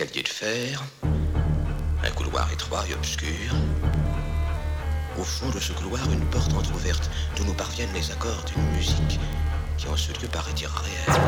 escalier de fer, un couloir étroit et obscur. Au fond de ce couloir, une porte entr'ouverte d'où nous parviennent les accords d'une musique qui en ce lieu paraît irréelle.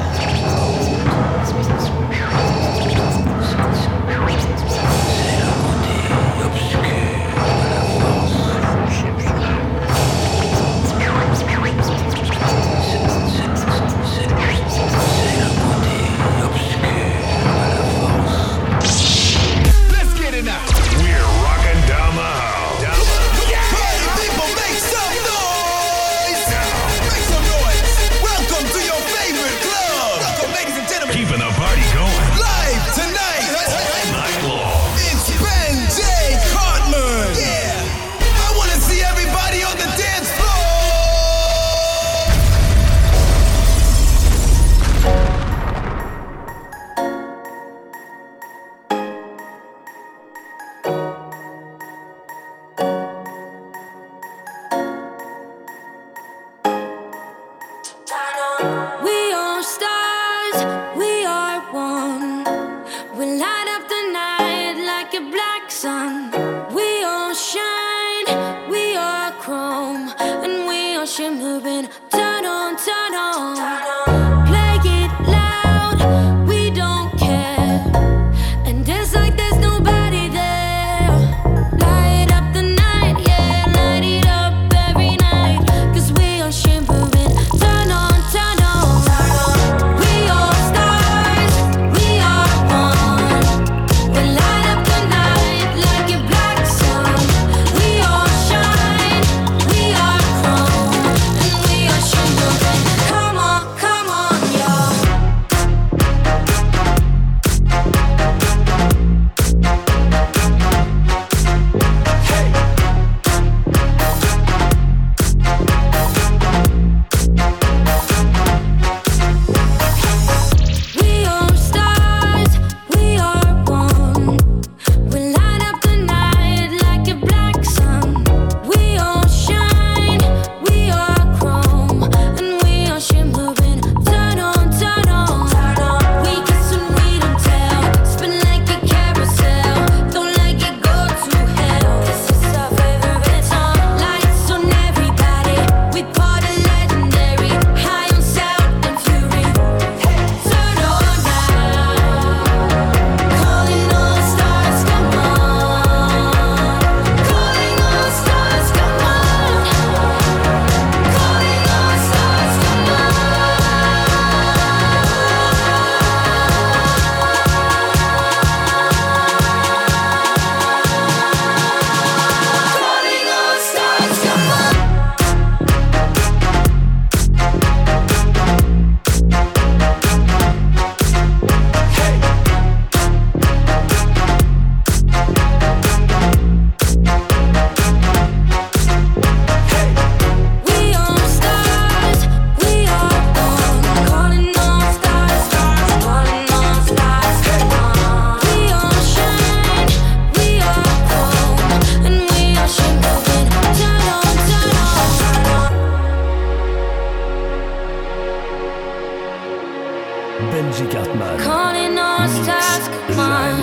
Benji Cartman. Calling all stars, come on.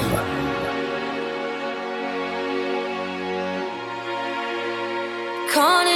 Calling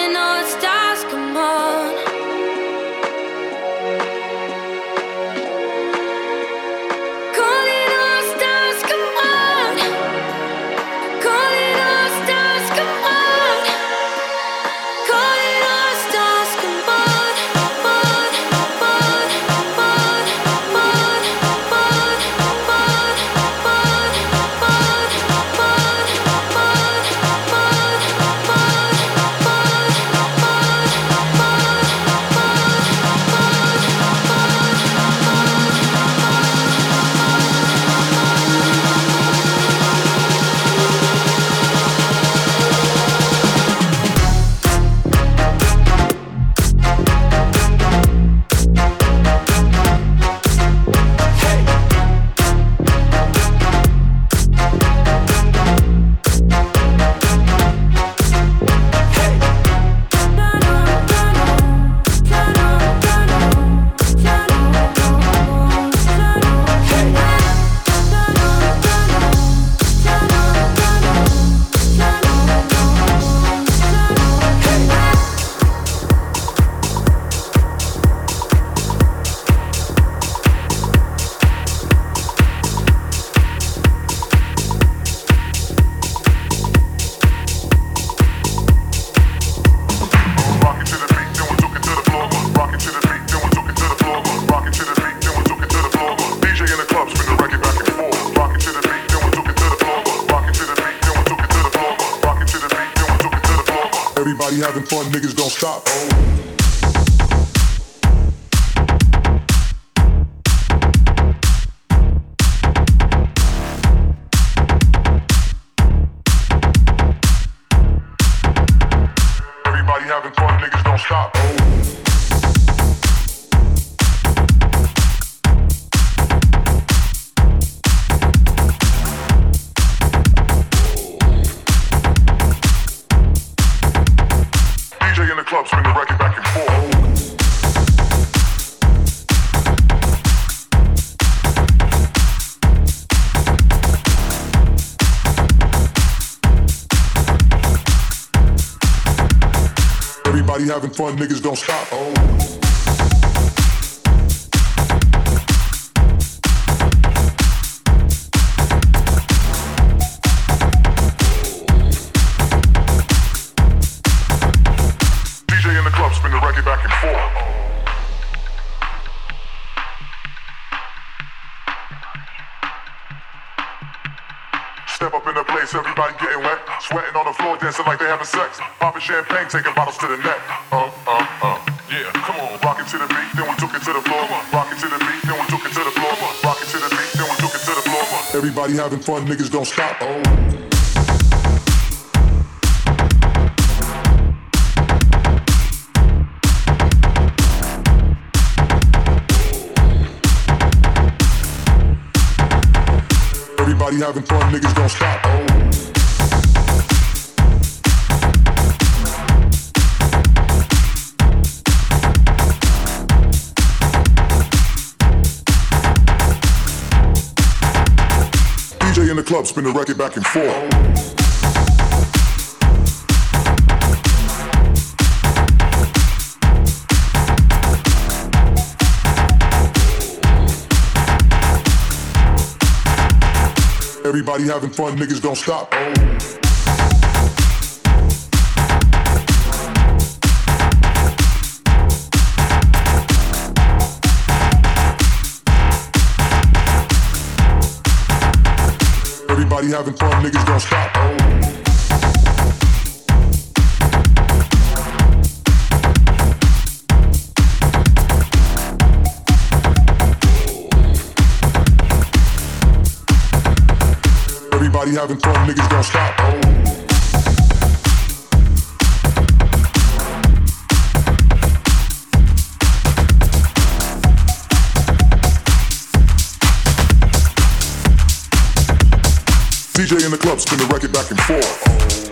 niggas don't stop. Everybody having fun, niggas don't stop. DJ in the club, spin the record back and forth. Step up in the place, everybody getting wet. Sweating on the floor, dancing like they having sex. Popping champagne, taking bottles to the neck. Everybody having fun, niggas don't stop. Oh. Everybody having fun, niggas don't stop. Oh. Club, spin the record back and forth. Everybody having fun, niggas don't stop. Everybody having fun, niggas don't stop. Oh. Everybody having fun, niggas don't stop. Oh. Spin the record back and forth.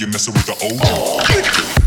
You're messing with the old. Now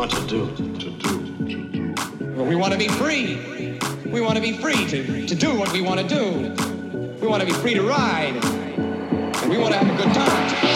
want to do. To do. To do. We want to be free. We want to be free to, to do what we want to do. We want to be free to ride. And we want to have a good time.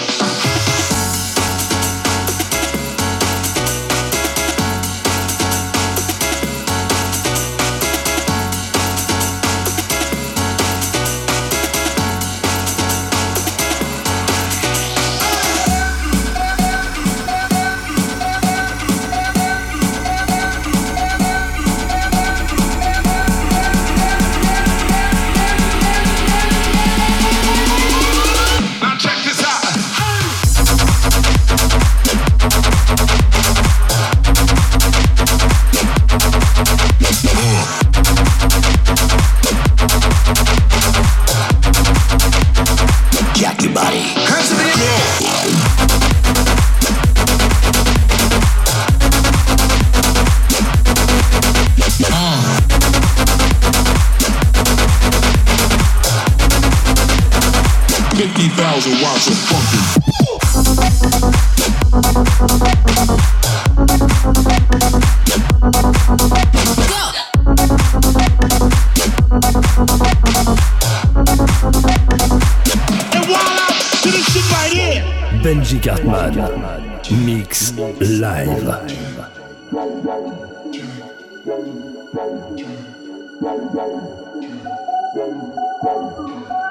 Thank you.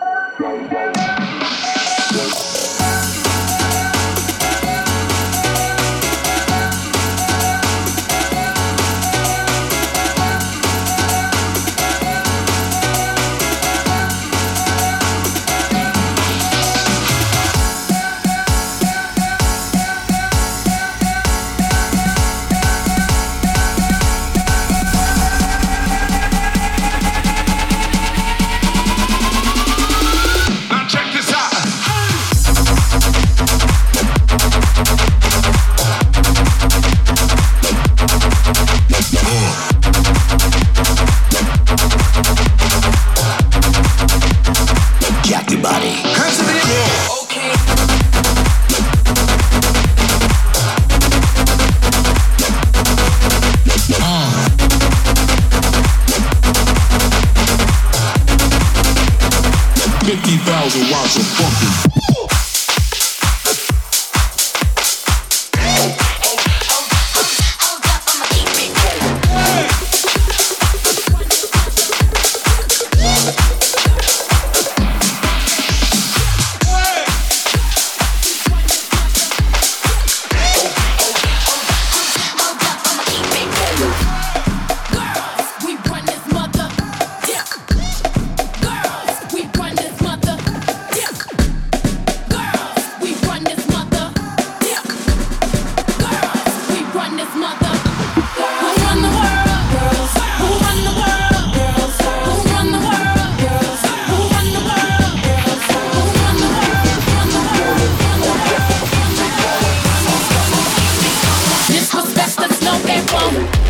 Bye.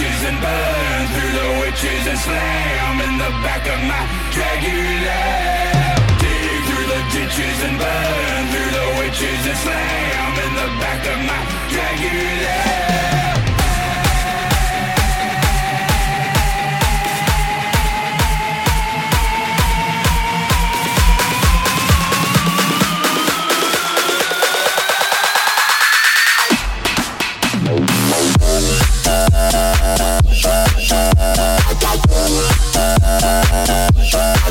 witches and burn through the witches and slam in the back of my Dig through the ditches and burn through the witches and slam in the back of my Dragula. I'm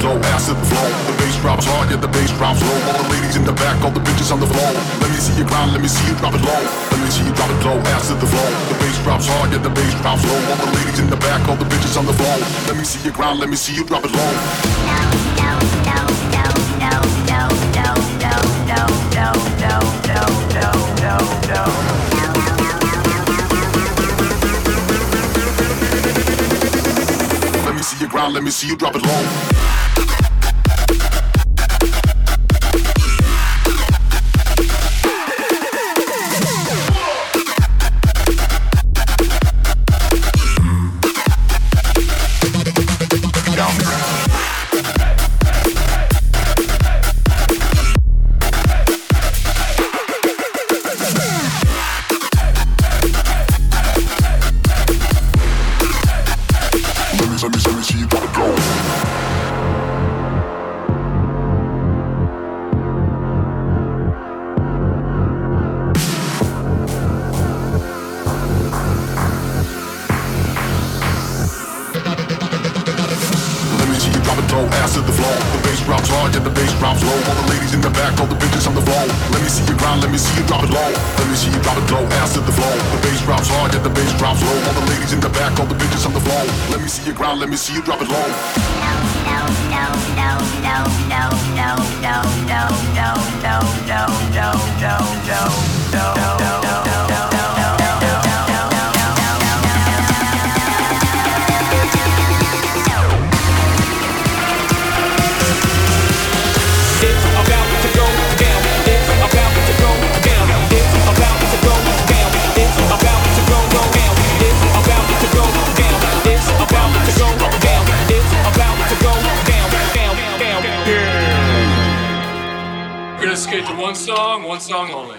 me see you drop it low, ass to the bass drops hard, yeah, the bass drops low. All the ladies in the back, all the bitches on the floor. Let me see you grind, let me see you drop it low. Let me see you drop it low, to the floor. The bass drops hard, yeah, the bass drops low. All the ladies in the back, all the bitches on the floor. Let me see you grind, let me see you drop it low. Let me see you grind, let me see you drop it low. Skate to one song, one song only.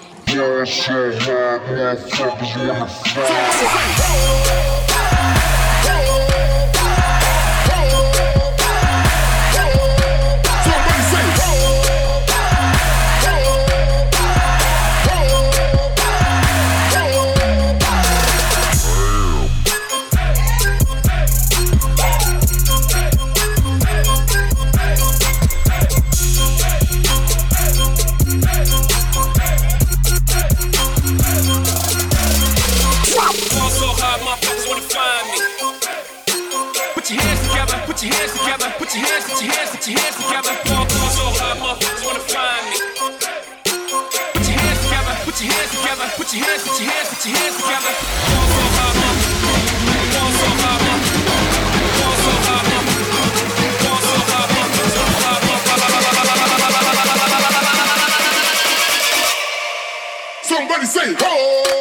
Fall put your hands, put your hands, put your hands together. Put your hands together, put your hands together, put your hands, put your hands, put your hands together. Fall so hard, motherfuckers. Somebody say, ho!